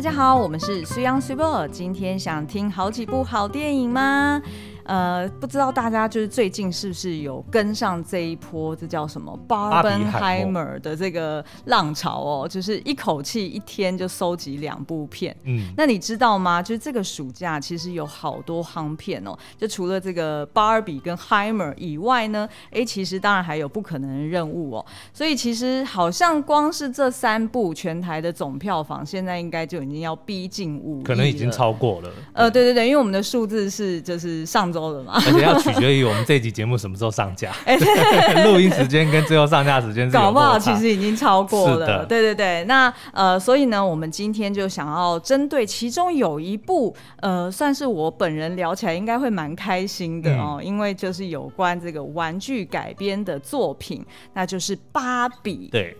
大家好，我们是 Su Yung s u p e r 今天想听好几部好电影吗？呃，不知道大家就是最近是不是有跟上这一波，这叫什么巴本海默的这个浪潮哦？就是一口气一天就收集两部片。嗯，那你知道吗？就是这个暑假其实有好多夯片哦。就除了这个 Barbie 跟 Hymer 以外呢，哎，其实当然还有不可能的任务哦。所以其实好像光是这三部全台的总票房，现在应该就已经要逼近五，可能已经超过了。呃，对对对，因为我们的数字是就是上周。而且要取决于我们这集节目什么时候上架，录音时间跟最后上架时间，搞不好其实已经超过了。的。对对对，那呃，所以呢，我们今天就想要针对其中有一部，呃，算是我本人聊起来应该会蛮开心的哦，嗯、因为就是有关这个玩具改编的作品，那就是芭比。对。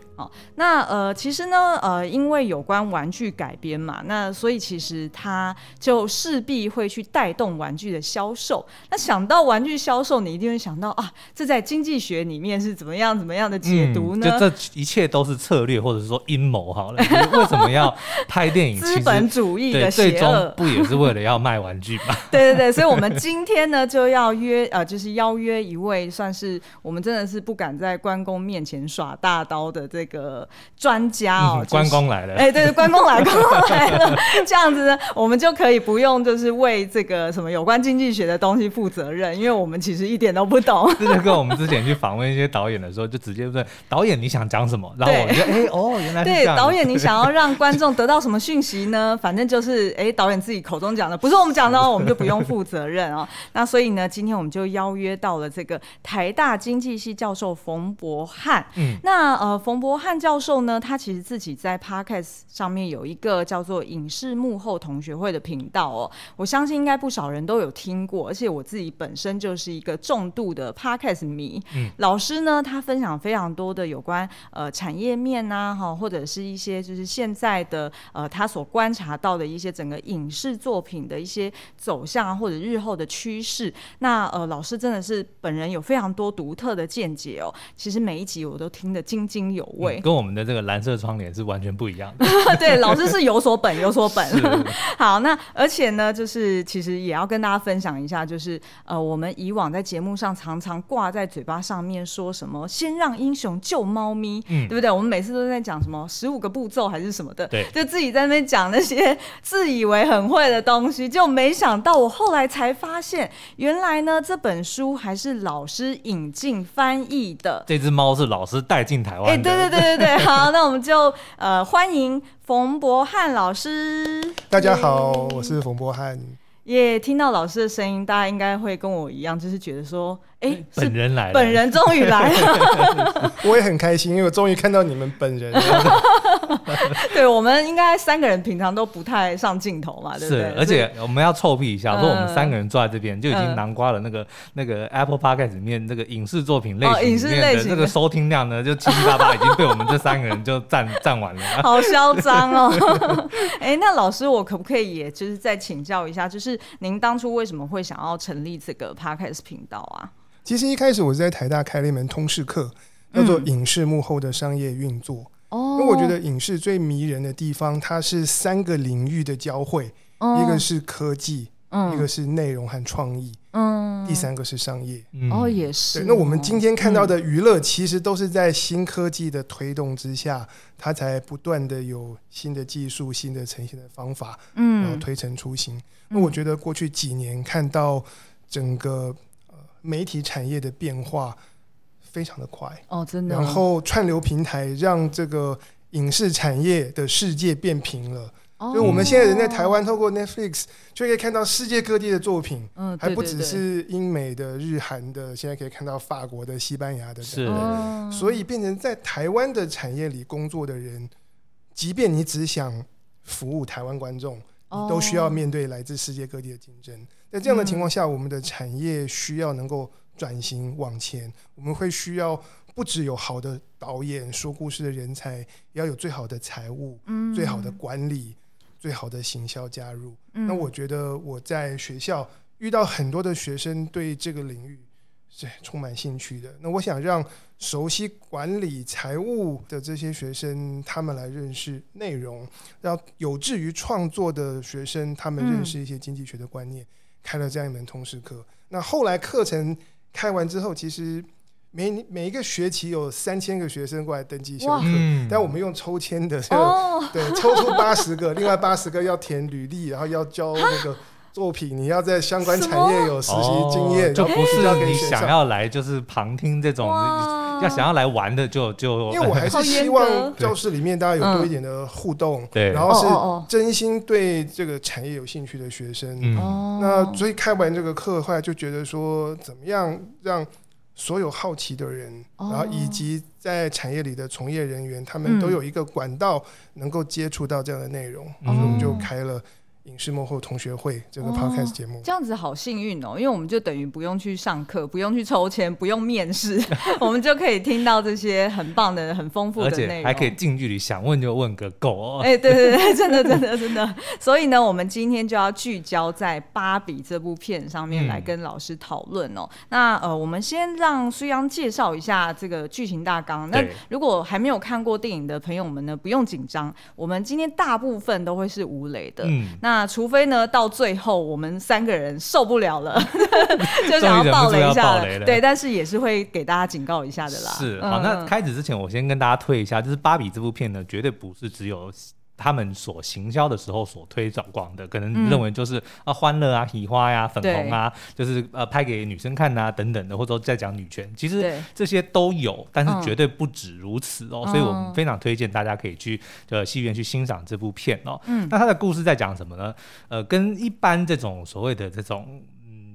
那呃，其实呢，呃，因为有关玩具改编嘛，那所以其实它就势必会去带动玩具的销售。那想到玩具销售，你一定会想到啊，这在经济学里面是怎么样怎么样的解读呢？嗯、就这一切都是策略，或者说阴谋好了。为什么要拍电影？资本主义的最终不也是为了要卖玩具吗？对对对，所以我们今天呢就要约呃，就是邀约一位算是我们真的是不敢在关公面前耍大刀的这个。个专家哦，嗯就是、关公来了，哎、欸，对对，关公来，关公来了，这样子呢，我们就可以不用就是为这个什么有关经济学的东西负责任，因为我们其实一点都不懂。这就跟我们之前去访问一些导演的时候，就直接问导演你想讲什么，然后我们就哎哦，原来对导演你想要让观众得到什么讯息呢？反正就是哎导演自己口中讲的，不是我们讲的哦，我们就不用负责任哦。那所以呢，今天我们就邀约到了这个台大经济系教授冯博翰。嗯，那呃冯柏翰。范教授呢，他其实自己在 Podcast 上面有一个叫做“影视幕后同学会”的频道哦，我相信应该不少人都有听过，而且我自己本身就是一个重度的 Podcast 迷。嗯，老师呢，他分享非常多的有关呃产业面呐、啊，哈，或者是一些就是现在的呃他所观察到的一些整个影视作品的一些走向啊，或者日后的趋势。那呃，老师真的是本人有非常多独特的见解哦。其实每一集我都听得津津有味。跟我们的这个蓝色窗帘是完全不一样的。对，老师是有所本，有所本。好，那而且呢，就是其实也要跟大家分享一下，就是呃，我们以往在节目上常常挂在嘴巴上面说什么“先让英雄救猫咪”，嗯，对不对？我们每次都在讲什么十五个步骤还是什么的，对，就自己在那边讲那些 自以为很会的东西，就没想到我后来才发现，原来呢这本书还是老师引进翻译的。这只猫是老师带进台湾的。哎，对对对。对对对，好，那我们就呃欢迎冯博翰老师。大家好，我是冯博翰。耶，听到老师的声音，大家应该会跟我一样，就是觉得说。哎，本人来了，本人终于来了，我也很开心，因为我终于看到你们本人了。对，我们应该三个人平常都不太上镜头嘛，对不对？是，而且我们要臭屁一下，说我们三个人坐在这边就已经南瓜了那个那个 Apple Podcast 里面那个影视作品类型里面的那个收听量呢，就七七八八已经被我们这三个人就占 占完了。好嚣张哦！哎，那老师，我可不可以也就是再请教一下，就是您当初为什么会想要成立这个 Podcast 频道啊？其实一开始我是在台大开了一门通识课，叫做《影视幕后的商业运作》。哦、嗯，因为我觉得影视最迷人的地方，它是三个领域的交汇，嗯、一个是科技，嗯、一个是内容和创意，嗯，第三个是商业。哦，也是。那我们今天看到的娱乐，其实都是在新科技的推动之下，它才不断的有新的技术、新的呈现的方法，嗯，然后推陈出新。那我觉得过去几年看到整个。媒体产业的变化非常的快哦，真的。然后串流平台让这个影视产业的世界变平了。哦，就我们现在人在台湾透过 Netflix 就可以看到世界各地的作品，嗯，还不只是英美的、日韩的，现在可以看到法国的、西班牙的等等。所以变成在台湾的产业里工作的人，即便你只想服务台湾观众，你都需要面对来自世界各地的竞争。在这样的情况下，我们的产业需要能够转型往前。我们会需要不只有好的导演、说故事的人才，也要有最好的财务、最好的管理、最好的行销加入。那我觉得我在学校遇到很多的学生对这个领域是充满兴趣的。那我想让熟悉管理财务的这些学生，他们来认识内容；让有志于创作的学生，他们认识一些经济学的观念。嗯、开了这样一门通识课。那后来课程开完之后，其实每每一个学期有三千个学生过来登记修课，嗯、但我们用抽签的，哦、对，抽出八十个，另外八十个要填履历，然后要交那个。作品，你要在相关产业有实习经验，就不是你想要来就是旁听这种，要想要来玩的就就。因为我还是希望教室里面大家有多一点的互动，对，然后是真心对这个产业有兴趣的学生。那所以开完这个课后来就觉得说，怎么样让所有好奇的人，然后以及在产业里的从业人员，他们都有一个管道能够接触到这样的内容，所以我们就开了。影视幕后同学会这个 podcast 节目，这样子好幸运哦，因为我们就等于不用去上课，不用去抽签，不用面试，我们就可以听到这些很棒的、很丰富的内容，而且还可以近距离想问就问个够哦。哎，对对对，真的真的真的。所以呢，我们今天就要聚焦在《芭比》这部片上面来跟老师讨论哦。那呃，我们先让苏央介绍一下这个剧情大纲。那如果还没有看过电影的朋友们呢，不用紧张，我们今天大部分都会是无雷的。嗯，那那除非呢，到最后我们三个人受不了了，就想要爆雷一下了。对，但是也是会给大家警告一下的啦。是，好，那开始之前，我先跟大家推一下，就是《芭比》这部片呢，绝对不是只有。他们所行销的时候所推广广的，可能认为就是啊欢乐啊、喜花呀、粉红啊，就是呃拍给女生看啊等等的，或者说在讲女权，其实这些都有，但是绝对不止如此哦。所以我们非常推荐大家可以去呃戏院去欣赏这部片哦。那他的故事在讲什么呢？呃，跟一般这种所谓的这种。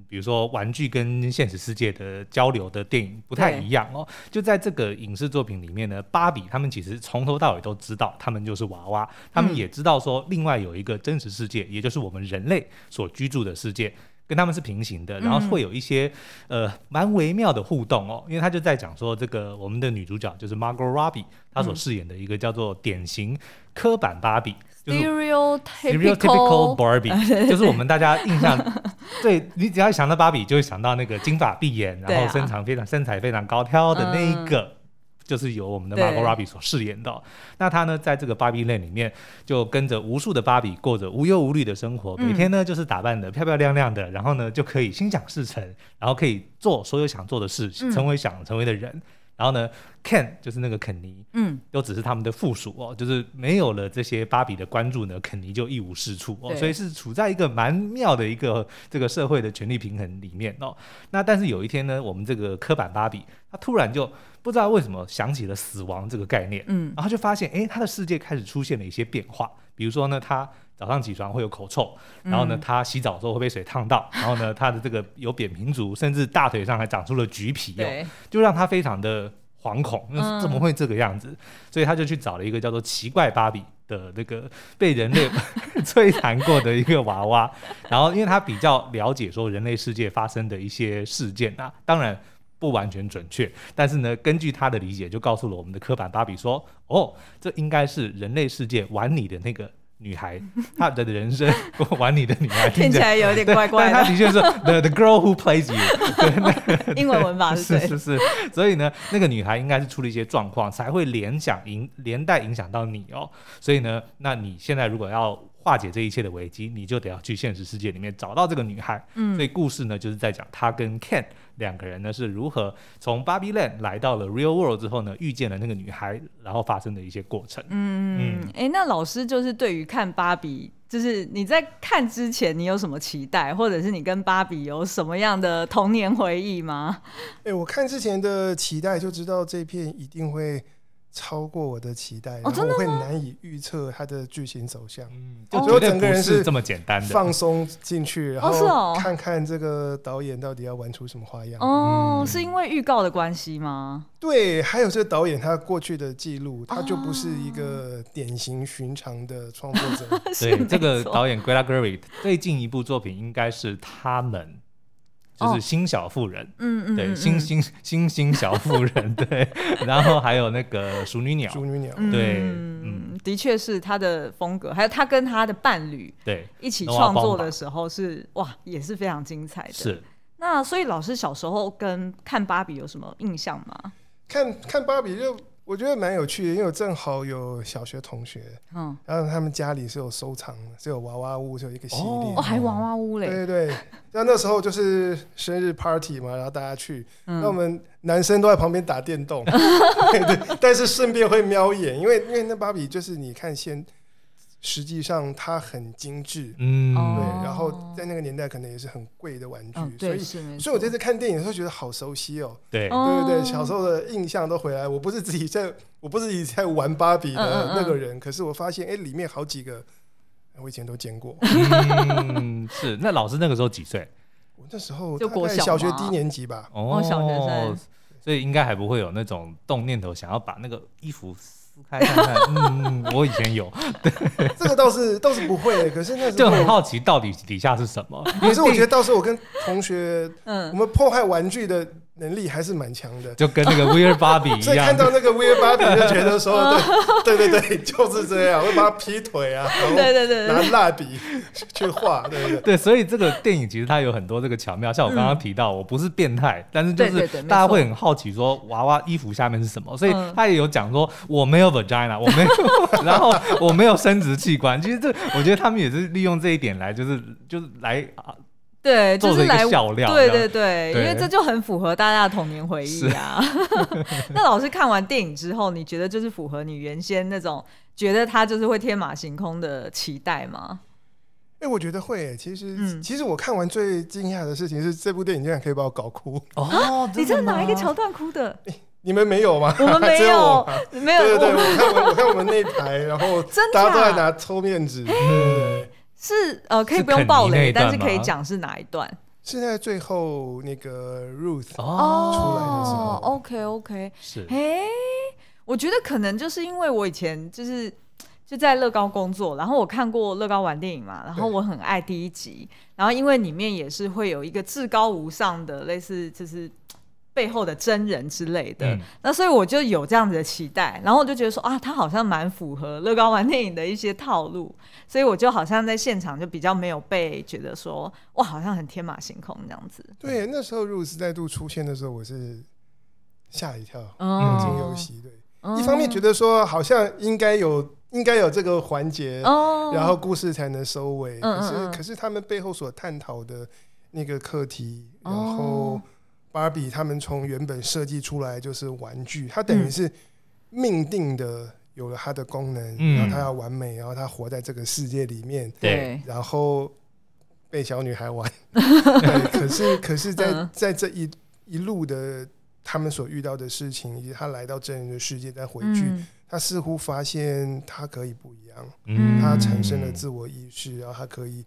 比如说玩具跟现实世界的交流的电影不太一样哦，就在这个影视作品里面呢，芭比他们其实从头到尾都知道，他们就是娃娃，他们也知道说另外有一个真实世界，也就是我们人类所居住的世界，跟他们是平行的，然后会有一些呃蛮微妙的互动哦，因为他就在讲说这个我们的女主角就是 Margot Robbie，她所饰演的一个叫做典型刻板芭比。Stereotypical Barbie，就是我们大家印象 对，你只要想到芭比，就会想到那个金发碧眼，然后身长非常身材非常高挑的那一个，就是由我们的 Margot Robbie 所饰演的。那她呢，在这个芭比 Land 里面，就跟着无数的芭比过着无忧无虑的生活，每天呢就是打扮得漂漂亮亮的，然后呢就可以心想事成，然后可以做所有想做的事，成为想成为的人。然后呢，Ken 就是那个肯尼，嗯，都只是他们的附属哦，就是没有了这些芭比的关注呢，肯尼就一无是处哦，所以是处在一个蛮妙的一个这个社会的权力平衡里面哦。那但是有一天呢，我们这个刻板芭比，他突然就不知道为什么想起了死亡这个概念，嗯，然后就发现，哎，他的世界开始出现了一些变化，比如说呢，他。早上起床会有口臭，然后呢，他洗澡的时候会被水烫到，然后呢，他的这个有扁平足，甚至大腿上还长出了橘皮哦，对就让他非常的惶恐，那怎么会这个样子？所以他就去找了一个叫做奇怪芭比的那个被人类 摧残过的一个娃娃，然后因为他比较了解说人类世界发生的一些事件啊，当然不完全准确，但是呢，根据他的理解，就告诉了我们的科板芭比说，哦，这应该是人类世界玩你的那个。女孩，她的人生 玩你的女孩听起来有点怪怪的。她的确是 the the girl who plays you，对，英文文法是是是，所以呢，那个女孩应该是出了一些状况，才会联想影连带影响到你哦。所以呢，那你现在如果要化解这一切的危机，你就得要去现实世界里面找到这个女孩。嗯，所以故事呢，就是在讲他跟 Ken。两个人呢是如何从 Barbie Land 来到了 Real World 之后呢，遇见了那个女孩，然后发生的一些过程。嗯嗯，哎、欸，那老师就是对于看芭比，就是你在看之前，你有什么期待，或者是你跟芭比有什么样的童年回忆吗？哎、欸，我看之前的期待就知道这片一定会。超过我的期待，然后我会难以预测它的剧情走向。嗯，就觉得整个人是这么简单的，放松进去，然后看看这个导演到底要玩出什么花样。哦，是因为预告的关系吗？对，还有这个导演他过去的记录，他就不是一个典型寻常的创作者。对，这个导演 Greta Gerwig 最近一部作品应该是他们。就是新小妇人，嗯嗯，对，新新新新小妇人，对，然后还有那个淑女鸟，淑女鸟，对，嗯，的确是他的风格，还有他跟他的伴侣，对，一起创作的时候是哇，也是非常精彩的，是。那所以老师小时候跟看芭比有什么印象吗？看看芭比就。我觉得蛮有趣的，因为我正好有小学同学，嗯，然后他们家里是有收藏的，是有娃娃屋，是有一个系列，哦，还娃娃屋嘞，对对对，那那时候就是生日 party 嘛，然后大家去，那、嗯、我们男生都在旁边打电动，对对，但是顺便会瞄一眼，因为因为那芭比就是你看先。实际上它很精致，嗯，对，然后在那个年代可能也是很贵的玩具，哦、所以，所以我这次看电影的时候觉得好熟悉哦，对，对对对，小时候的印象都回来。我不是自己在，我不是自己在玩芭比的那个人，嗯嗯嗯，可是我发现，哎，里面好几个我以前都见过。嗯，是。那老师那个时候几岁？我那时候就国小学低年级吧。哦，小学生，所以应该还不会有那种动念头想要把那个衣服。看看看，嗯，我以前有，对，这个倒是倒是不会，可是那时候就很好奇到底底下是什么。可是我觉得到时候我跟同学，嗯，我们破坏玩具的。能力还是蛮强的，就跟那个 Weird Barbie 一样。所以看到那个 Weird Barbie 就觉得说，对对对对，就是这样，会把他劈腿啊，对对对，拿蜡笔去画，对对对。对，所以这个电影其实它有很多这个巧妙，像我刚刚提到，我不是变态，但是就是大家会很好奇说，娃娃衣服下面是什么，所以他也有讲说我没有 vagina，我没有，然后我没有生殖器官。其实这我觉得他们也是利用这一点来，就是就是来啊。对，就是来笑料。对对对，因为这就很符合大家的童年回忆啊。那老师看完电影之后，你觉得就是符合你原先那种觉得他就是会天马行空的期待吗？哎，我觉得会。其实，嗯，其实我看完最惊讶的事情是，这部电影竟然可以把我搞哭。哦，你在哪一个桥段哭的？你们没有吗？我们 没有，没有。对对对，我看我看我们那台，然后大家都在拿抽面纸。是呃，可以不用爆雷，但是可以讲是哪一段？是在最后那个 Ruth 哦出来的时候。OK OK，是。哎，我觉得可能就是因为我以前就是就在乐高工作，然后我看过乐高玩电影嘛，然后我很爱第一集，然后因为里面也是会有一个至高无上的类似就是。背后的真人之类的，嗯、那所以我就有这样子的期待，然后我就觉得说啊，他好像蛮符合乐高玩电影的一些套路，所以我就好像在现场就比较没有被觉得说哇，好像很天马行空这样子。对，那时候 Ruth 再度出现的时候，我是吓一跳，有惊有喜。对，嗯、一方面觉得说好像应该有应该有这个环节，嗯、然后故事才能收尾。嗯、可是可是他们背后所探讨的那个课题，然后。芭比他们从原本设计出来就是玩具，它等于是命定的有了它的功能，嗯、然后它要完美，然后它活在这个世界里面，对，然后被小女孩玩。对，可是可是在，在在这一一路的他们所遇到的事情，以及他来到真人的世界再回去，嗯、他似乎发现他可以不一样，嗯、他产生了自我意识，然后他可以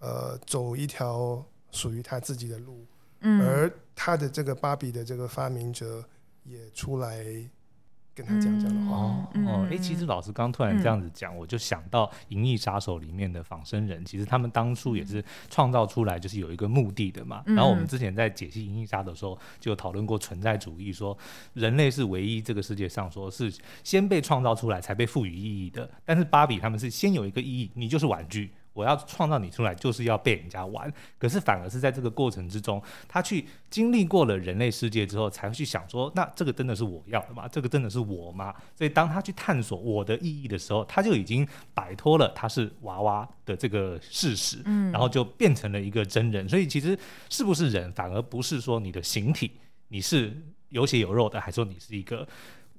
呃走一条属于他自己的路。嗯、而他的这个芭比的这个发明者也出来跟他讲讲的话。哦，哦，哎，其实老师刚刚突然这样子讲，嗯、我就想到《银翼杀手》里面的仿生人，其实他们当初也是创造出来就是有一个目的的嘛。嗯、然后我们之前在解析《银翼杀手》的时候，就有讨论过存在主义，说人类是唯一这个世界上说是先被创造出来才被赋予意义的，但是芭比他们是先有一个意义，你就是玩具。我要创造你出来，就是要被人家玩。可是反而是在这个过程之中，他去经历过了人类世界之后，才会去想说：那这个真的是我要的吗？这个真的是我吗？所以当他去探索我的意义的时候，他就已经摆脱了他是娃娃的这个事实，然后就变成了一个真人。所以其实是不是人，反而不是说你的形体，你是有血有肉的，还是说你是一个？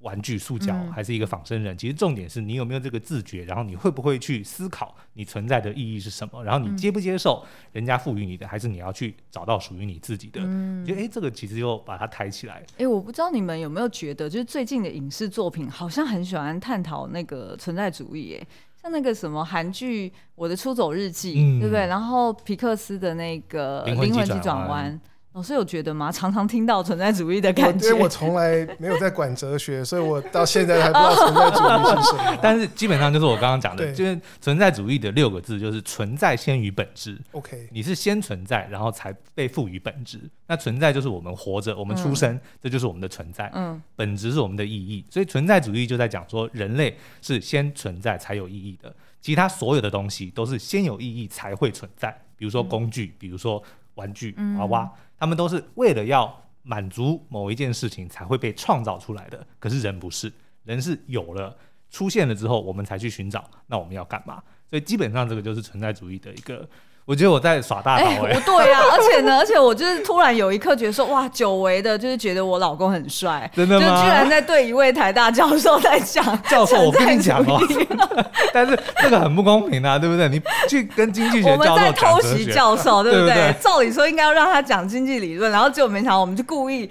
玩具、塑胶还是一个仿生人，嗯、其实重点是你有没有这个自觉，然后你会不会去思考你存在的意义是什么，然后你接不接受人家赋予你的，还是你要去找到属于你自己的？嗯，就哎，这个其实又把它抬起来。哎，我不知道你们有没有觉得，就是最近的影视作品好像很喜欢探讨那个存在主义，哎，像那个什么韩剧《我的出走日记》，嗯、对不对？然后皮克斯的那个《灵魂急转弯》。老师有觉得吗？常常听到存在主义的感觉。因为我从来没有在管哲学，所以我到现在还不知道存在主义是什么。但是基本上就是我刚刚讲的，就是存在主义的六个字，就是存在先于本质。OK，你是先存在，然后才被赋予本质。那存在就是我们活着，我们出生，嗯、这就是我们的存在。嗯，本质是我们的意义。所以存在主义就在讲说，人类是先存在才有意义的，其他所有的东西都是先有意义才会存在。比如说工具，嗯、比如说玩具、娃娃。他们都是为了要满足某一件事情才会被创造出来的。可是人不是，人是有了出现了之后，我们才去寻找，那我们要干嘛？所以基本上这个就是存在主义的一个。我觉得我在耍大刀哎、欸欸，对呀、啊，而且呢，而且我就是突然有一刻觉得说，哇，久违的，就是觉得我老公很帅，真的吗？就居然在对一位台大教授在讲，教授，我跟你讲哦，但是这个很不公平啊，对不对？你去跟经济学教授讲哲学，我们在偷袭教授，对不对？对对对，照理说应该要让他讲经济理论，然后结果没想到，我们就故意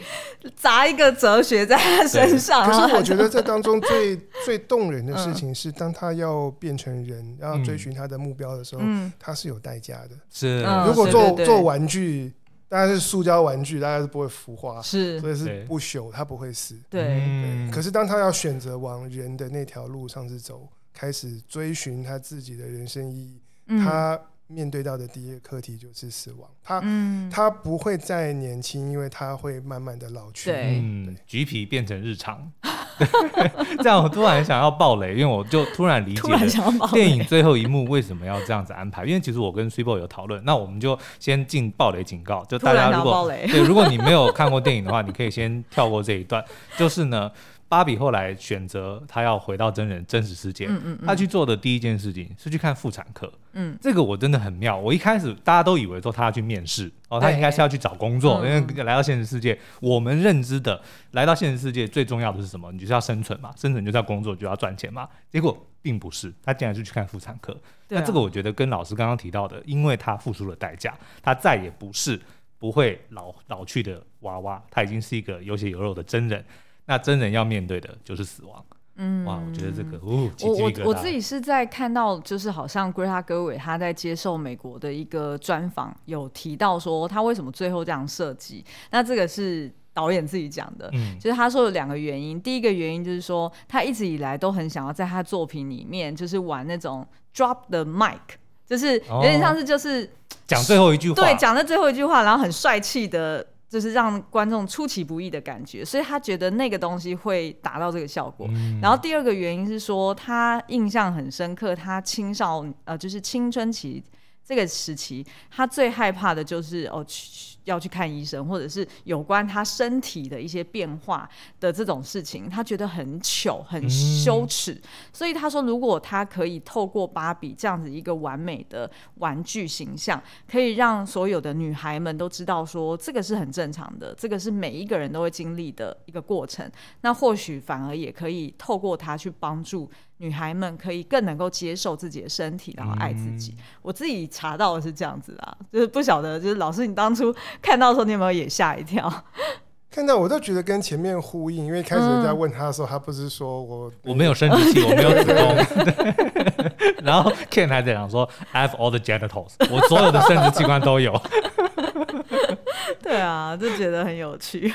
砸一个哲学在他身上。可是我觉得这当中最最动人的事情是，当他要变成人，要追寻他的目标的时候，嗯、他是有代价的。是。如果做做玩具，大概是塑胶玩具，大概是不会腐化，是，所以是不朽，它不会死。对，对。可是当他要选择往人的那条路上是走，开始追寻他自己的人生意义，嗯、他面对到的第一个课题就是死亡。他，嗯、他不会再年轻，因为他会慢慢的老去。对，嗯，橘皮变成日常。这样我突然想要爆雷，因为我就突然理解了电影最后一幕为什么要这样子安排。因为其实我跟 Super 有讨论，那我们就先进爆雷警告，就大家如果对，如果你没有看过电影的话，你可以先跳过这一段。就是呢。芭比后来选择她要回到真人真实世界，嗯嗯嗯，她去做的第一件事情是去看妇产科，嗯，这个我真的很妙。我一开始大家都以为说她要去面试，哦，她应该是要去找工作，因为来到现实世界，我们认知的来到现实世界最重要的是什么？你就是要生存嘛，生存就是要工作，就要赚钱嘛。结果并不是，她竟然是去看妇产科。那这个我觉得跟老师刚刚提到的，因为她付出了代价，她再也不是不会老老去的娃娃，她已经是一个有血有肉的真人。那真人要面对的就是死亡，嗯，哇，我觉得这个，哦，我我我自己是在看到，就是好像 Greta Gerwig 他在接受美国的一个专访，有提到说他为什么最后这样设计。那这个是导演自己讲的，嗯，就是他说有两个原因，第一个原因就是说他一直以来都很想要在他作品里面就是玩那种 drop the mic，就是有点像是就是讲最后一句话，对，讲的最后一句话，然后很帅气的。就是让观众出其不意的感觉，所以他觉得那个东西会达到这个效果。嗯、然后第二个原因是说，他印象很深刻，他青少呃就是青春期这个时期，他最害怕的就是哦去。要去看医生，或者是有关他身体的一些变化的这种事情，他觉得很糗、很羞耻。嗯、所以他说，如果他可以透过芭比这样子一个完美的玩具形象，可以让所有的女孩们都知道说，这个是很正常的，这个是每一个人都会经历的一个过程。那或许反而也可以透过他去帮助。女孩们可以更能够接受自己的身体，然后爱自己。嗯、我自己查到的是这样子啊，就是不晓得，就是老师，你当初看到的时候，你有没有也吓一跳？看到我都觉得跟前面呼应，因为开始在问他的时候，嗯、他不是说我我没有生殖器，我没有子宫，然后 Ken 还在讲说 I have all the genitals，我所有的生殖器官都有。对啊，就觉得很有趣。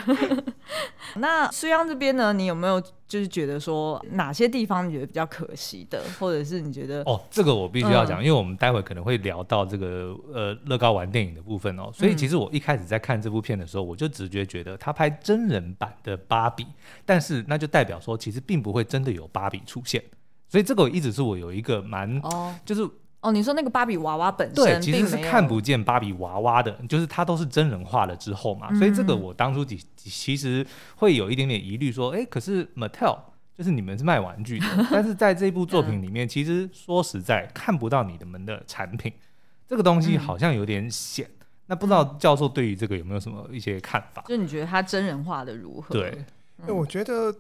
那苏央这边呢，你有没有就是觉得说哪些地方你觉得比较可惜的，或者是你觉得哦，这个我必须要讲，嗯、因为我们待会可能会聊到这个呃乐高玩电影的部分哦，所以其实我一开始在看这部片的时候，我就直觉觉得他拍真人版的芭比，但是那就代表说其实并不会真的有芭比出现，所以这个一直是我有一个蛮哦，就是。哦，你说那个芭比娃娃本身对，其实是看不见芭比娃娃的，就是它都是真人化了之后嘛，嗯、所以这个我当初其其实会有一点点疑虑，说，哎、欸，可是 Mattel 就是你们是卖玩具的，但是在这部作品里面，其实说实在看不到你们的产品，这个东西好像有点险。嗯、那不知道教授对于这个有没有什么一些看法？就你觉得它真人化的如何？对，嗯、我觉得，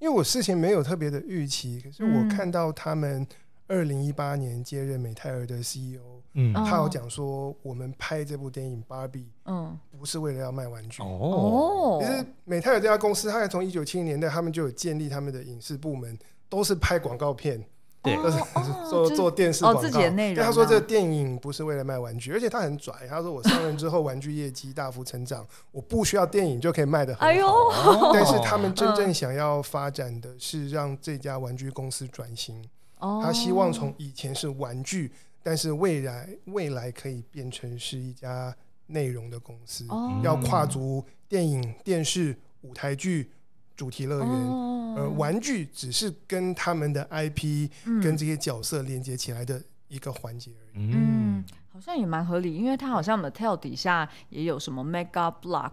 因为我事前没有特别的预期，可是我看到他们。二零一八年接任美泰尔的 CEO，嗯，他有讲说，我们拍这部电影《芭比》，嗯，不是为了要卖玩具哦。其实美泰尔这家公司，他还从一九七零年代，他们就有建立他们的影视部门，都是拍广告片，对，都是 做做电视广告。自己的内容。他说这个电影不是为了卖玩具，而且他很拽，他说我上任之后，玩具业绩大幅成长，我不需要电影就可以卖的很好。哎呦，但是他们真正想要发展的是让这家玩具公司转型。他希望从以前是玩具，但是未来未来可以变成是一家内容的公司，要跨足电影、电视、舞台剧、主题乐园，而玩具只是跟他们的 IP、跟这些角色连接起来的一个环节而已。嗯。好像也蛮合理，因为它好像 Mattel 底下也有什么 Mega Block，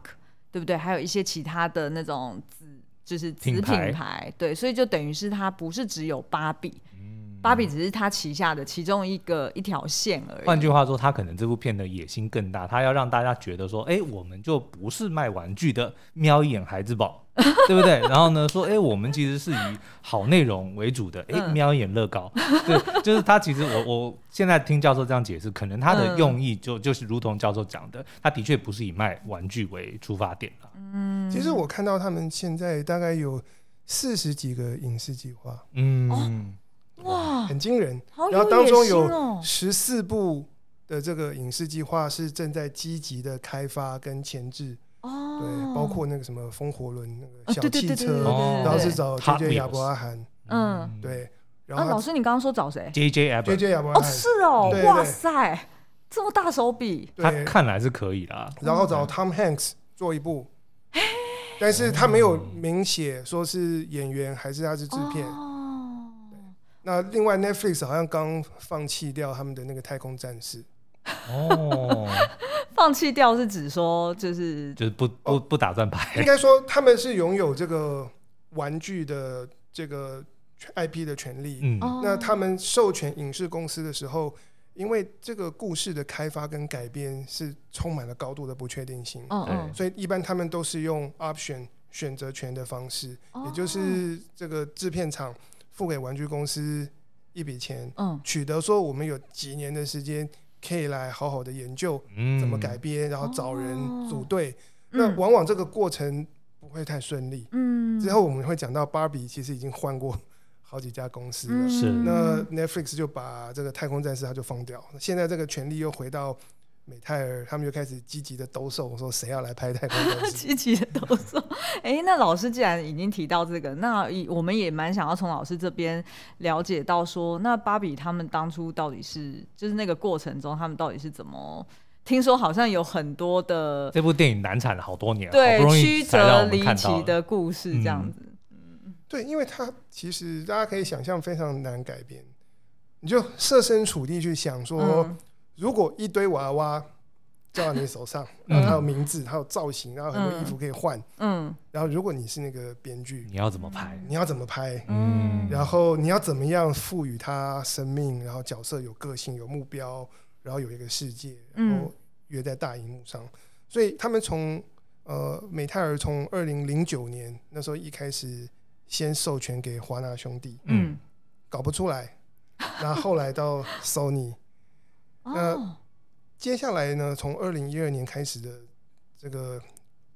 对不对？还有一些其他的那种子，就是子品牌，品牌对，所以就等于是它不是只有芭比。芭比只是他旗下的其中一个一条线而已。换句话说，他可能这部片的野心更大，他要让大家觉得说，哎、欸，我们就不是卖玩具的瞄一眼孩子宝，对不对？然后呢，说，哎、欸，我们其实是以好内容为主的，哎、欸，瞄一眼乐高，对，就是他其实我我现在听教授这样解释，可能他的用意就就是如同教授讲的，他的确不是以卖玩具为出发点了。嗯，其实我看到他们现在大概有四十几个影视计划，嗯。哦哇，很惊人！哦、然后当中有十四部的这个影视计划是正在积极的开发跟前置。哦，对，包括那个什么风火轮那个小汽车，然后是找 J J 亚伯拉罕，嗯，对。然后、啊、老师，你刚刚说找谁？J J 亚伯 J J 亚伯拉罕。哦，是哦，哇塞，这么大手笔，他看来是可以啦。然后找 Tom Hanks 做一部，嗯、但是他没有明写说是演员还是他是制片。哦那另外，Netflix 好像刚放弃掉他们的那个太空战士。哦，放弃掉是指说就是就是不不不打算拍。应该说他们是拥有这个玩具的这个 IP 的权利。嗯，那他们授权影视公司的时候，因为这个故事的开发跟改编是充满了高度的不确定性。嗯嗯，所以一般他们都是用 option 选择权的方式，也就是这个制片厂。付给玩具公司一笔钱，嗯，取得说我们有几年的时间可以来好好的研究怎么改编，然后找人组队。那往往这个过程不会太顺利，嗯。之后我们会讲到芭比其实已经换过好几家公司了，是。那 Netflix 就把这个太空战士他就放掉，现在这个权利又回到。美泰尔他们就开始积极的兜售，说谁要来拍太空？积极的兜售。哎、欸，那老师既然已经提到这个，那我们也蛮想要从老师这边了解到说，那芭比他们当初到底是就是那个过程中，他们到底是怎么？听说好像有很多的这部电影难产了好多年，对，曲折离奇的故事这样子。嗯，对，因为它其实大家可以想象非常难改编，你就设身处地去想说。嗯如果一堆娃娃交到你手上，然后它有名字，它有造型，然后很多衣服可以换，嗯，然后如果你是那个编剧，你要怎么拍？你要怎么拍？嗯，然后你要怎么样赋予它生命？然后角色有个性、有目标，然后有一个世界，然后约在大荧幕上。所以他们从呃美泰尔从二零零九年那时候一开始先授权给华纳兄弟，嗯，搞不出来，然后后来到 Sony。那接下来呢？从二零一二年开始的这个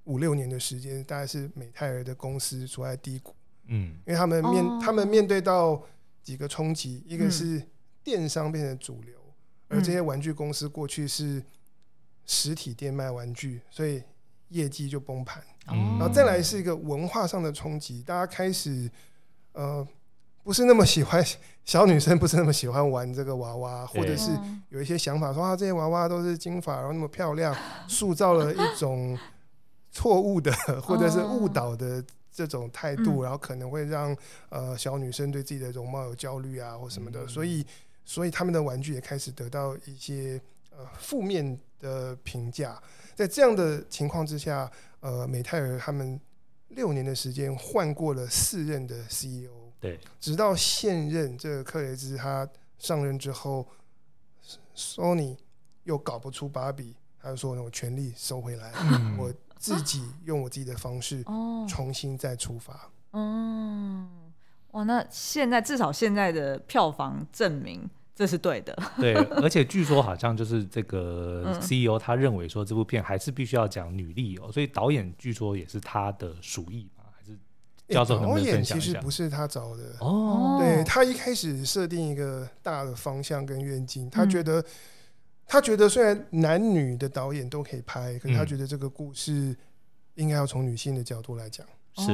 五六年的时间，大概是美泰尔的公司处在低谷。嗯，因为他们面他们面对到几个冲击，一个是电商变成主流，而这些玩具公司过去是实体店卖玩具，所以业绩就崩盘。然后再来是一个文化上的冲击，大家开始呃。不是那么喜欢小女生，不是那么喜欢玩这个娃娃，或者是有一些想法说啊，这些娃娃都是金发，然后那么漂亮，塑造了一种错误的或者是误导的这种态度，然后可能会让呃小女生对自己的容貌有焦虑啊或什么的，所以所以他们的玩具也开始得到一些呃负面的评价。在这样的情况之下，呃，美泰尔他们六年的时间换过了四任的 CEO。对，直到现任这个克雷兹他上任之后，Sony 又搞不出芭比，他就说：“我权力收回来，嗯、我自己用我自己的方式重新再出发。”哦，哇，那现在至少现在的票房证明这是对的。对，而且据说好像就是这个 CEO 他认为说这部片还是必须要讲女力哦，所以导演据说也是他的导演其实不是他找的哦，对，他一开始设定一个大的方向跟愿景，他觉得他觉得虽然男女的导演都可以拍，可是他觉得这个故事应该要从女性的角度来讲，是，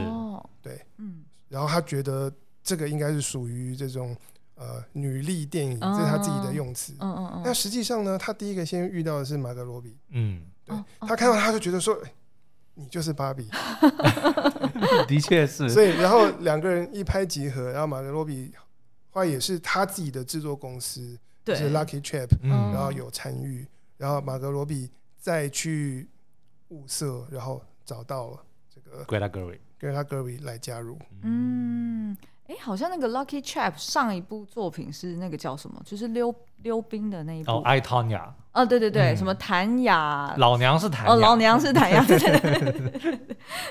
对，嗯，然后他觉得这个应该是属于这种呃女力电影，这是他自己的用词，嗯嗯嗯。那实际上呢，他第一个先遇到的是马格罗比，嗯，对，他看到他就觉得说。你就是芭比，的确是。所以，然后两个人一拍即合，然后马格罗比话也是他自己的制作公司，就是 Lucky Chap，然后有参与，然后马格罗比再去物色，然后找到了这个 Greta Gerwig，Greta Gerwig 来加入。嗯，哎，好像那个 Lucky Chap 上一部作品是那个叫什么？就是溜溜冰的那一部。哦，I Tonya。哦，对对对，什么谭雅？老娘是谭雅。哦，老娘是谭雅。对对对，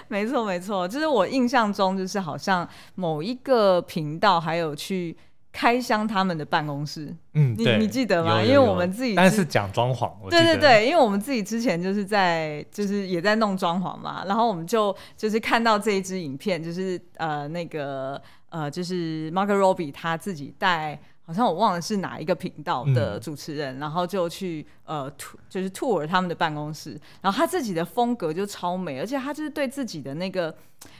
没错没错，就是我印象中就是好像某一个频道还有去。开箱他们的办公室，嗯，你你记得吗？有有有，因为我们自己，但是讲装潢，对对对，因为我们自己之前就是在就是也在弄装潢嘛，然后我们就就是看到这一支影片，就是呃那个呃就是 Margot Robbie 他自己带，好像我忘了是哪一个频道的主持人，嗯、然后就去呃 tour 就是 tour 他们的办公室，然后他自己的风格就超美，而且他就是对自己的那个。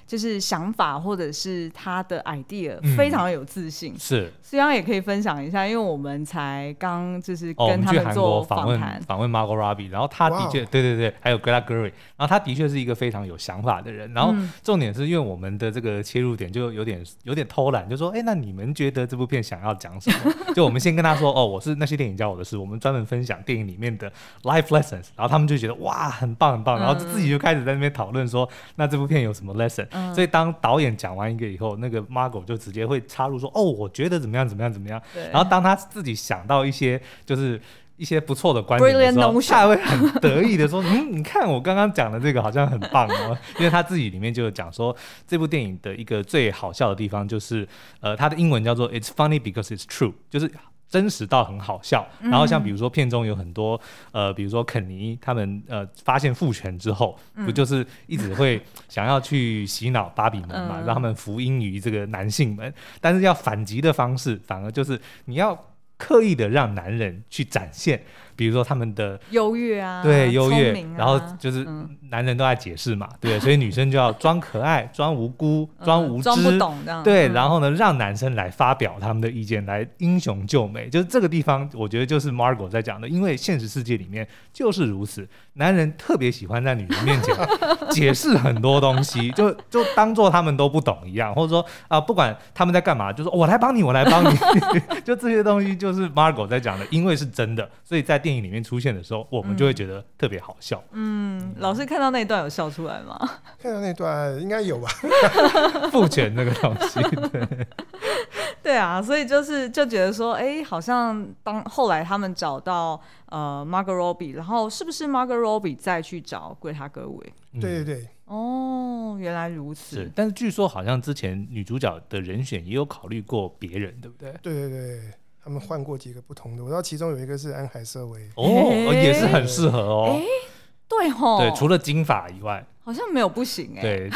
就是想法或者是他的 idea 非常有自信，嗯、是，虽然也可以分享一下，因为我们才刚就是跟他们做访谈，访、哦、问 Margot Robbie，然后他的确，对对对，还有 Greta Gerwig，然后他的确是一个非常有想法的人，然后重点是因为我们的这个切入点就有点有点偷懒，就说，哎、欸，那你们觉得这部片想要讲什么？就我们先跟他说，哦，我是那些电影教我的事，我们专门分享电影里面的 life lessons，然后他们就觉得哇，很棒很棒，然后自己就开始在那边讨论说，那这部片有什么 lesson？、嗯所以当导演讲完一个以后，那个 Margot 就直接会插入说：“哦，我觉得怎么样怎么样怎么样。”然后当他自己想到一些就是一些不错的观点的时候，他会很得意的说：“ 嗯，你看我刚刚讲的这个好像很棒哦。”因为他自己里面就有讲说，这部电影的一个最好笑的地方就是，呃，他的英文叫做 “It's funny because it's true”，就是。真实到很好笑，然后像比如说片中有很多呃，比如说肯尼他们呃发现父权之后，不就是一直会想要去洗脑芭比们嘛，让他们服膺于这个男性们，但是要反击的方式反而就是你要刻意的让男人去展现。比如说他们的优越啊，对优越，啊、然后就是男人都在解释嘛，嗯、对，所以女生就要装可爱、装无辜、装无知，装不懂这样，对，然后呢，让男生来发表他们的意见，来英雄救美，就是这个地方，我觉得就是 Margot 在讲的，因为现实世界里面就是如此，男人特别喜欢在女人面前 解释很多东西，就就当做他们都不懂一样，或者说啊、呃，不管他们在干嘛，就说我来帮你，我来帮你，就这些东西就是 Margot 在讲的，因为是真的，所以在电电影里面出现的时候，我们就会觉得特别好笑。嗯，嗯，老师看到那一段有笑出来吗？看到那段应该有吧。父权那个东西，对，对啊，所以就是就觉得说，哎、欸，好像当后来他们找到呃 Margot Robbie，然后是不是 Margot Robbie 再去找归他各位？对对对。哦，原来如此。是，但是据说好像之前女主角的人选也有考虑过别人，对不对？对对对。他们换过几个不同的，我知道其中有一个是安海瑟薇哦，也是很适合哦。哎，对吼，对，除了金发以外，好像没有不行哎。对，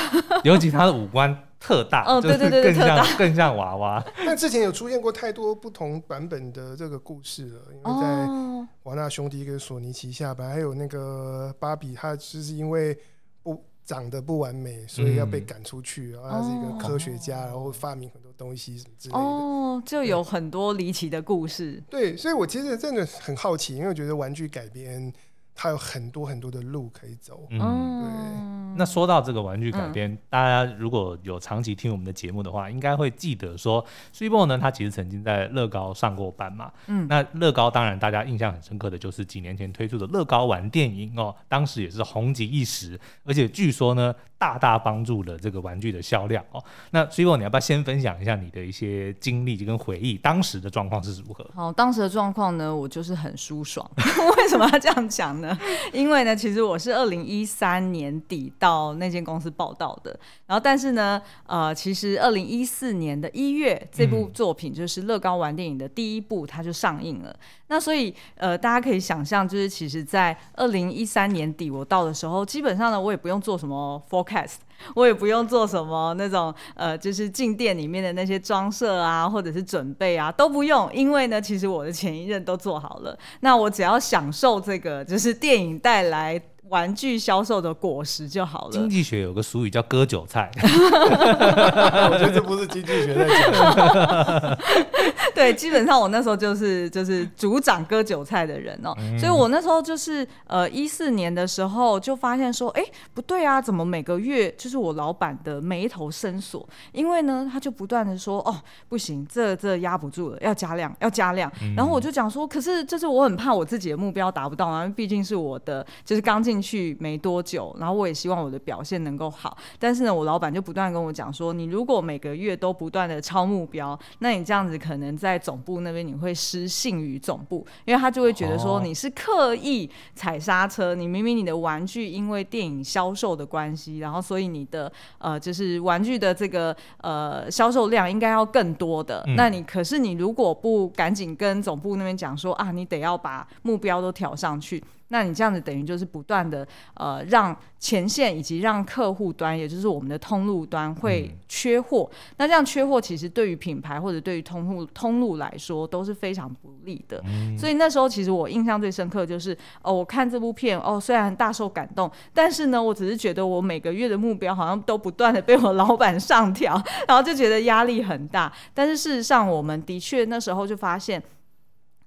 尤其他的五官特大，哦，对对对，更像更像娃娃。但之前有出现过太多不同版本的这个故事了，因为在华纳兄弟跟索尼旗下，本来还有那个芭比，她就是因为不。长得不完美，所以要被赶出去。然后他是一个科学家，然后发明很多东西什么之类的。哦，就有很多离奇的故事。对，所以我其实真的很好奇，因为我觉得玩具改编。它有很多很多的路可以走。嗯，对。那说到这个玩具改编，嗯、大家如果有长期听我们的节目的话，应该会记得说，Sweetball 呢，他其实曾经在乐高上过班嘛。嗯。那乐高当然大家印象很深刻的就是几年前推出的乐高玩电影哦，当时也是红极一时，而且据说呢，大大帮助了这个玩具的销量哦。那 Sweetball 你要不要先分享一下你的一些经历跟回忆？当时的状况是如何？好，当时的状况呢，我就是很舒爽。为什么要这样讲呢？因为呢，其实我是二零一三年底到那间公司报道的，然后但是呢，呃，其实二零一四年的一月，这部作品就是乐高玩电影的第一部，它就上映了。那所以，呃，大家可以想象，就是其实，在二零一三年底我到的时候，基本上呢，我也不用做什么 forecast，我也不用做什么那种，呃，就是进店里面的那些装设啊，或者是准备啊，都不用，因为呢，其实我的前一任都做好了。那我只要享受这个，就是电影带来玩具销售的果实就好了。经济学有个俗语叫割韭菜，我觉得这不是经济学在讲。对，基本上我那时候就是就是组长割韭菜的人哦、喔，嗯、所以我那时候就是呃一四年的时候就发现说，哎、欸，不对啊，怎么每个月就是我老板的眉头深锁？因为呢，他就不断的说，哦，不行，这这压不住了，要加量，要加量。嗯、然后我就讲说，可是就是我很怕我自己的目标达不到啊，毕竟是我的就是刚进去没多久，然后我也希望我的表现能够好。但是呢，我老板就不断跟我讲说，你如果每个月都不断的超目标，那你这样子可能在总部那边你会失信于总部，因为他就会觉得说你是刻意踩刹车。哦、你明明你的玩具因为电影销售的关系，然后所以你的呃就是玩具的这个呃销售量应该要更多的，嗯、那你可是你如果不赶紧跟总部那边讲说啊，你得要把目标都调上去。那你这样子等于就是不断的呃让前线以及让客户端，也就是我们的通路端会缺货。嗯、那这样缺货其实对于品牌或者对于通路通路来说都是非常不利的。嗯、所以那时候其实我印象最深刻就是哦，我看这部片哦，虽然大受感动，但是呢，我只是觉得我每个月的目标好像都不断的被我老板上调，然后就觉得压力很大。但是事实上，我们的确那时候就发现。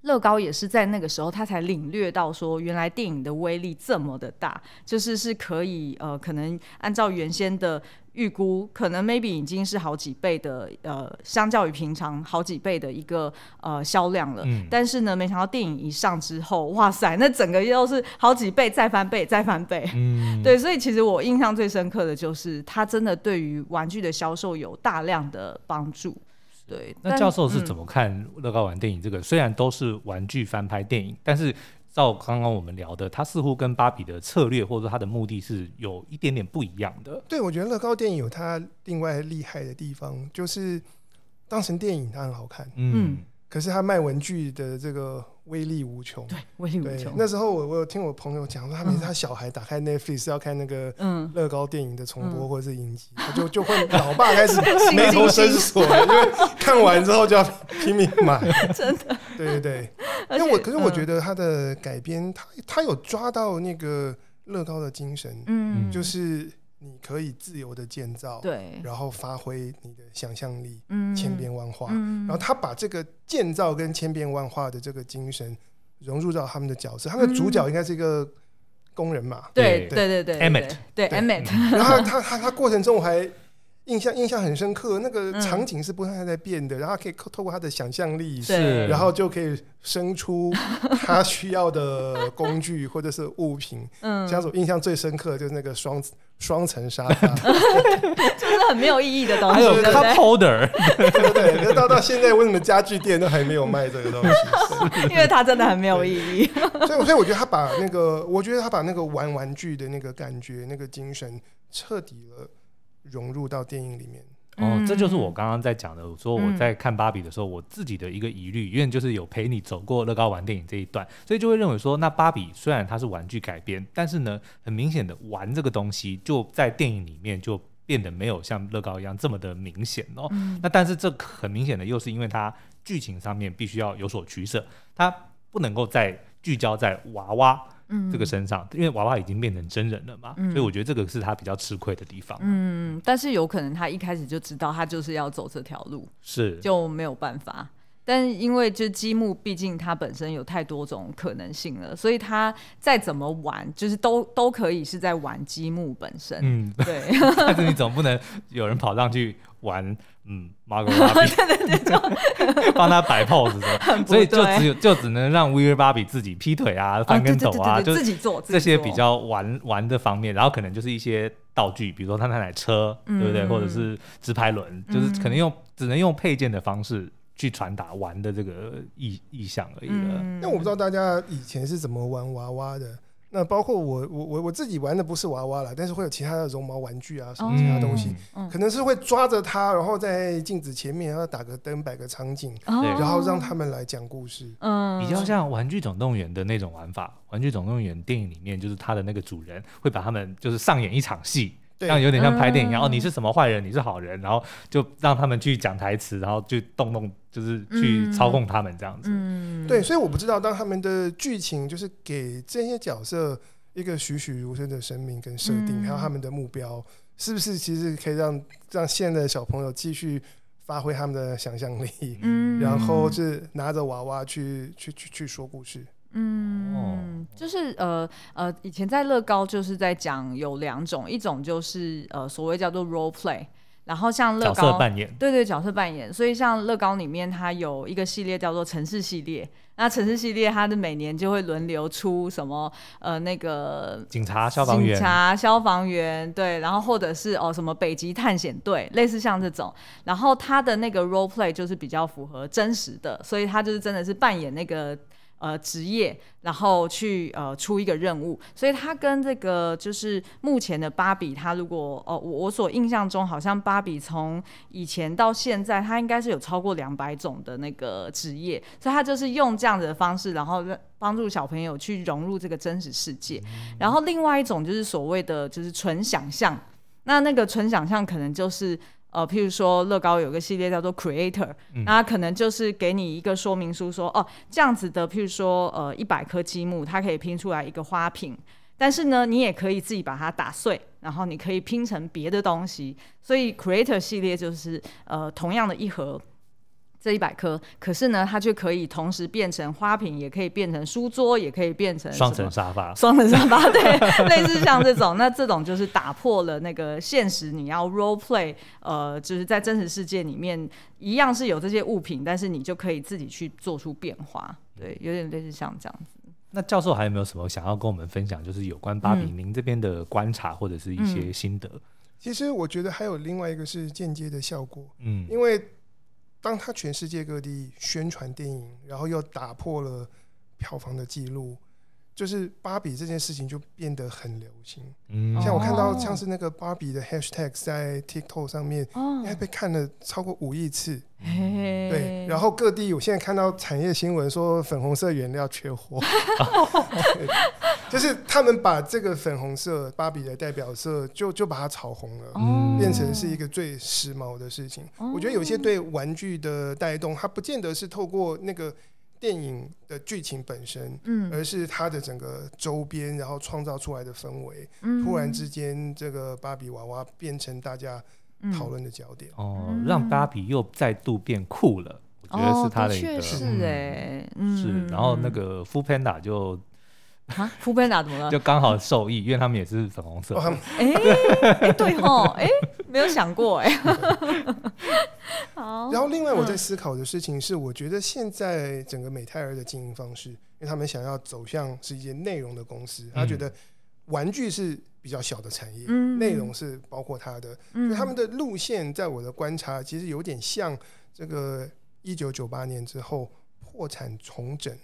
乐高也是在那个时候，他才领略到说，原来电影的威力这么的大，就是是可以呃，可能按照原先的预估，可能 maybe 已经是好几倍的呃，相较于平常好几倍的一个呃销量了。嗯。但是呢，没想到电影一上之后，哇塞，那整个又是好几倍，再翻倍，再翻倍。嗯。对，所以其实我印象最深刻的就是，它真的对于玩具的销售有大量的帮助。对，那教授是怎么看乐高玩电影这个？嗯、虽然都是玩具翻拍电影，但是照刚刚我们聊的，它似乎跟芭比的策略或者说它的目的是有一点点不一样的。对，我觉得乐高电影有它另外厉害的地方，就是当成电影它很好看，嗯，可是他卖文具的这个。威力无穷，对，威力无穷。那时候我我有听我朋友讲说，他每次他小孩打开 Netflix 要看那个乐高电影的重播或者是影集，他就就会老爸开始 眉头深锁，因为看完之后就要拼命买。真的，对对对。因为我可是我觉得他的改编，他他有抓到那个乐高的精神，嗯，就是。你可以自由的建造，对，然后发挥你的想象力，嗯，千变万化。嗯，然后他把这个建造跟千变万化的这个精神融入到他们的角色，他们的主角应该是一个工人嘛？对对对对，Emmett，对 Emmett。然后他他他过程中还。印象印象很深刻，那个场景是不断在变的，嗯、然后可以透过他的想象力，是然后就可以生出 他需要的工具或者是物品。嗯，像我印象最深刻就是那个双双层沙发，就是很没有意义的东西。还有 cup holder，对对对。可是到到现在，为什么家具店都还没有卖这个东西？因为它真的很没有意义。所以，所以我觉得他把那个，我觉得他把那个玩玩具的那个感觉、那个精神彻底了。融入到电影里面哦，这就是我刚刚在讲的。我说我在看芭比的时候，我自己的一个疑虑，因为就是有陪你走过乐高玩电影这一段，所以就会认为说，那芭比虽然它是玩具改编，但是呢，很明显的玩这个东西就在电影里面就变得没有像乐高一样这么的明显哦。嗯、那但是这很明显的又是因为它剧情上面必须要有所取舍，它不能够再聚焦在娃娃。嗯，这个身上，因为娃娃已经变成真人了嘛，嗯、所以我觉得这个是他比较吃亏的地方。嗯，但是有可能他一开始就知道他就是要走这条路，是就没有办法。但是因为就积木，毕竟它本身有太多种可能性了，所以它再怎么玩，就是都都可以是在玩积木本身。嗯，对。但是你总不能有人跑上去玩，嗯，Margot Robbie，对对对，帮他摆 pose 的，所以就只有就只能让 Weird Barbie 自己劈腿啊、翻跟斗啊，就自己做这些比较玩玩的方面，然后可能就是一些道具，比如说他那台车，对不对？或者是直排轮，就是可能用只能用配件的方式。去传达玩的这个意意向而已了。那、嗯、我不知道大家以前是怎么玩娃娃的。那包括我我我我自己玩的不是娃娃啦，但是会有其他的绒毛玩具啊，什么其他东西，嗯、可能是会抓着它，然后在镜子前面，然后打个灯，摆个场景，然后让他们来讲故事。嗯，比较像《玩具总动员》的那种玩法，《玩具总动员》电影里面就是他的那个主人会把他们就是上演一场戏。这样有点像拍电影，然后你是什么坏人，你是好人，然后就让他们去讲台词，然后就动动，就是去操控他们这样子。对，所以我不知道当他们的剧情就是给这些角色一个栩栩如生的生命跟设定，还有他们的目标，是不是其实可以让让现在的小朋友继续发挥他们的想象力，嗯，然后是拿着娃娃去去去去说故事。嗯，就是呃呃，以前在乐高就是在讲有两种，一种就是呃所谓叫做 role play。然后像乐高，角色扮演，对对，角色扮演。所以像乐高里面，它有一个系列叫做城市系列。那城市系列，它的每年就会轮流出什么呃那个警察、消防员、警察、消防员，对，然后或者是哦什么北极探险队，类似像这种。然后它的那个 role play 就是比较符合真实的，所以它就是真的是扮演那个。呃，职业，然后去呃出一个任务，所以它跟这个就是目前的芭比，它如果哦，我我所印象中，好像芭比从以前到现在，它应该是有超过两百种的那个职业，所以它就是用这样子的方式，然后帮助小朋友去融入这个真实世界。然后另外一种就是所谓的就是纯想象，那那个纯想象可能就是。呃，譬如说乐高有个系列叫做 Creator，嗯，那可能就是给你一个说明书说，说哦这样子的，譬如说呃一百颗积木，它可以拼出来一个花瓶，但是呢，你也可以自己把它打碎，然后你可以拼成别的东西，所以 Creator 系列就是呃同样的一盒。这一百颗，可是呢，它却可以同时变成花瓶，也可以变成书桌，也可以变成双层沙发。双层沙发，对，类似像这种，那这种就是打破了那个现实，你要 role play，呃，就是在真实世界里面一样是有这些物品，但是你就可以自己去做出变化，对，有点类似像这样子。那教授还有没有什么想要跟我们分享？就是有关芭比您这边的观察或者是一些心得？嗯，其实我觉得还有另外一个是间接的效果，嗯，因为。当他全世界各地宣传电影，然后又打破了票房的记录，就是芭比这件事情就变得很流行。嗯，像我看到像是那个芭比的 hashtag 在 TikTok 上面，应该被看了超过五亿次。对，然后各地我现在看到产业新闻说粉红色原料缺货，就是他们把这个粉红色芭比的代表色就就把它炒红了，变成是一个最时髦的事情。我觉得有些对玩具的带动，它不见得是透过那个电影的剧情本身，嗯而是它的整个周边，然后创造出来的氛围。突然之间，这个芭比娃娃变成大家。讨论的焦点哦，让芭比又再度变酷了，我觉得是他的一个，是哎，是。然后那个 foodpanda 就啊，foodpanda 怎么了？就刚好受益，因为他们也是粉红色。哎，对哦，哎，没有想过哎。好。然后另外我在思考的事情是，我觉得现在整个美泰儿的经营方式，因为他们想要走向是一间内容的公司，他觉得玩具是。比较小的产业，内容是包括它的，所以他们的路线，在我的观察，其实有点像这个一九九八年之后破产重整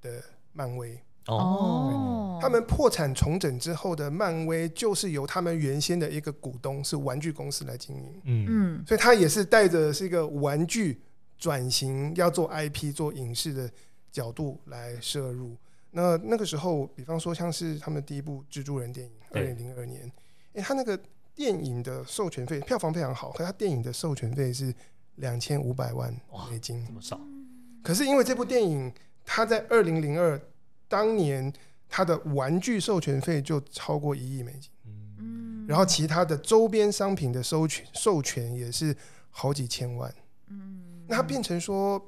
的漫威哦。他们破产重整之后的漫威，就是由他们原先的一个股东是玩具公司来经营，嗯，所以他也是带着是一个玩具转型要做 IP 做影视的角度来摄入。那那个时候，比方说像是他们第一部蜘蛛人电影，二零零二年，哎、欸，他那个电影的授权费票房非常好，可他电影的授权费是两千五百万美金，这么少。可是因为这部电影，他在二零零二当年，他的玩具授权费就超过一亿美金，嗯，然后其他的周边商品的授权授权也是好几千万，嗯，那它变成说，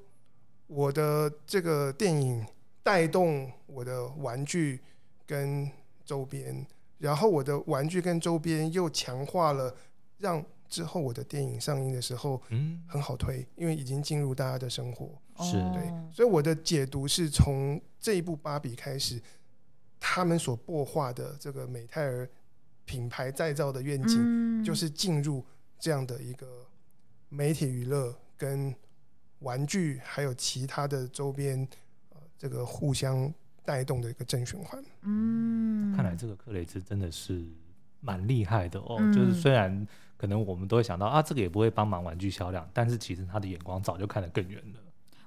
我的这个电影。带动我的玩具跟周边，然后我的玩具跟周边又强化了，让之后我的电影上映的时候，嗯，很好推，因为已经进入大家的生活，是对，所以我的解读是从这一部芭比开始，他们所擘画的这个美泰尔品牌再造的愿景，就是进入这样的一个媒体娱乐跟玩具还有其他的周边。呃这个互相带动的一个正循环。嗯，看来这个克雷兹真的是蛮厉害的哦。嗯、就是虽然可能我们都会想到啊，这个也不会帮忙玩具销量，但是其实他的眼光早就看得更远了。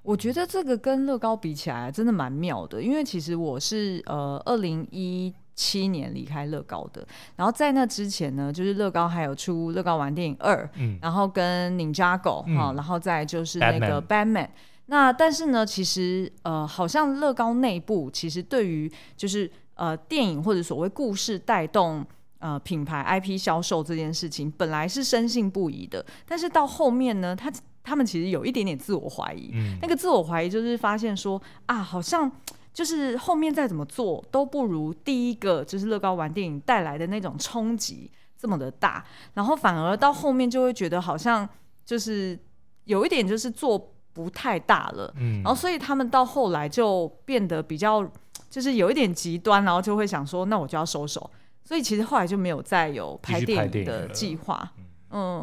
我觉得这个跟乐高比起来真的蛮妙的，因为其实我是呃二零一七年离开乐高的，然后在那之前呢，就是乐高还有出乐高玩电影二，嗯，然后跟 Ninjago 哈，然后再就是那个 Batman。那但是呢，其实呃，好像乐高内部其实对于就是呃电影或者所谓故事带动呃品牌 IP 销售这件事情，本来是深信不疑的，但是到后面呢，他他们其实有一点点自我怀疑。嗯，那个自我怀疑就是发现说啊，好像 就是后面再怎么做都不如第一个就是乐高玩电影带来的那种冲击这么的大，然后反而到后面就会觉得好像就是有一点就是做不太大了，嗯，然后所以他们到后来就变得比较就是有一点极端，然后就会想说，那我就要收手，所以其实后来就没有再有拍电影的计划，嗯，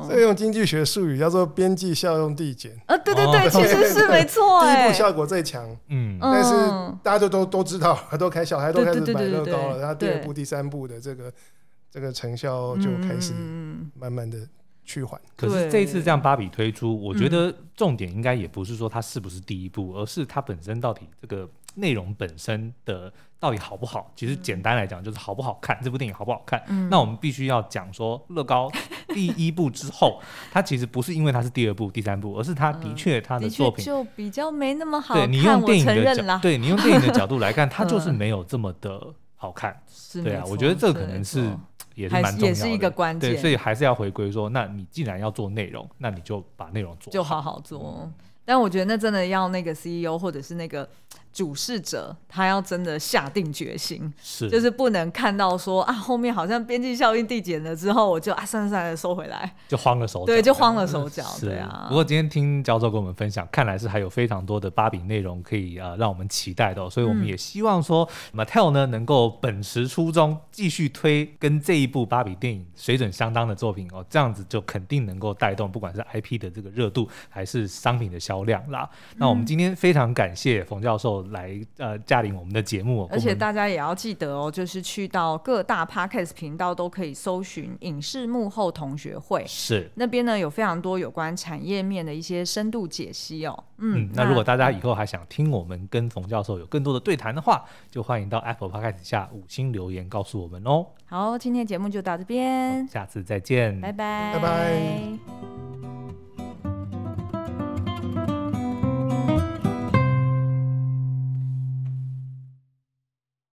所以用经济学术语叫做边际效用递减，啊，对对对，哦、其实是没错，第一步效果最强，嗯，但是大家都都都知道，都开小孩都开始买乐高了，然后第二步、第三步的这个。这个成效就开始慢慢的趋缓。可是这一次这样芭比推出，我觉得重点应该也不是说它是不是第一部，而是它本身到底这个内容本身的到底好不好。其实简单来讲就是好不好看，这部电影好不好看。那我们必须要讲说，乐高 第一部之后，它其实不是因为它是第二部、第三部，而是它的确它的作品就比较没那么好看。对，你用电影的角，对，你用电影的角度来看，它就是没有这么的好看。对啊，我觉得这可能是。也是蛮重要的，也是一个关键。对，所以还是要回归说，那你既然要做内容，那你就把内容做好，就好好做。嗯。但我觉得那真的要那个 CEO 或者是那个。主事者他要真的下定决心，是就是不能看到说啊后面好像边际效应递减了之后，我就啊算了算了收回来，就慌了手脚，对，就慌了手脚，对啊。不过今天听教授跟我们分享，看来是还有非常多的芭比内容可以啊让我们期待的，哦，所以我们也希望说 Mattel 呢能够本持初衷，继续推跟这一部芭比电影水准相当的作品哦，这样子就肯定能够带动不管是 IP 的这个热度，还是商品的销量啦。嗯、那我们今天非常感谢冯教授。来呃，驾临我们的节目，而且大家也要记得哦，就是去到各大 Podcast 频道都可以搜寻“影视幕后同学会”，是那边呢有非常多有关产业面的一些深度解析哦。嗯，嗯，那如果大家以后还想听我们跟冯教授有更多的对谈的话，就欢迎到 Apple Podcast 下五星留言告诉我们哦。好，今天节目就到这边，下次再见，拜拜，拜拜。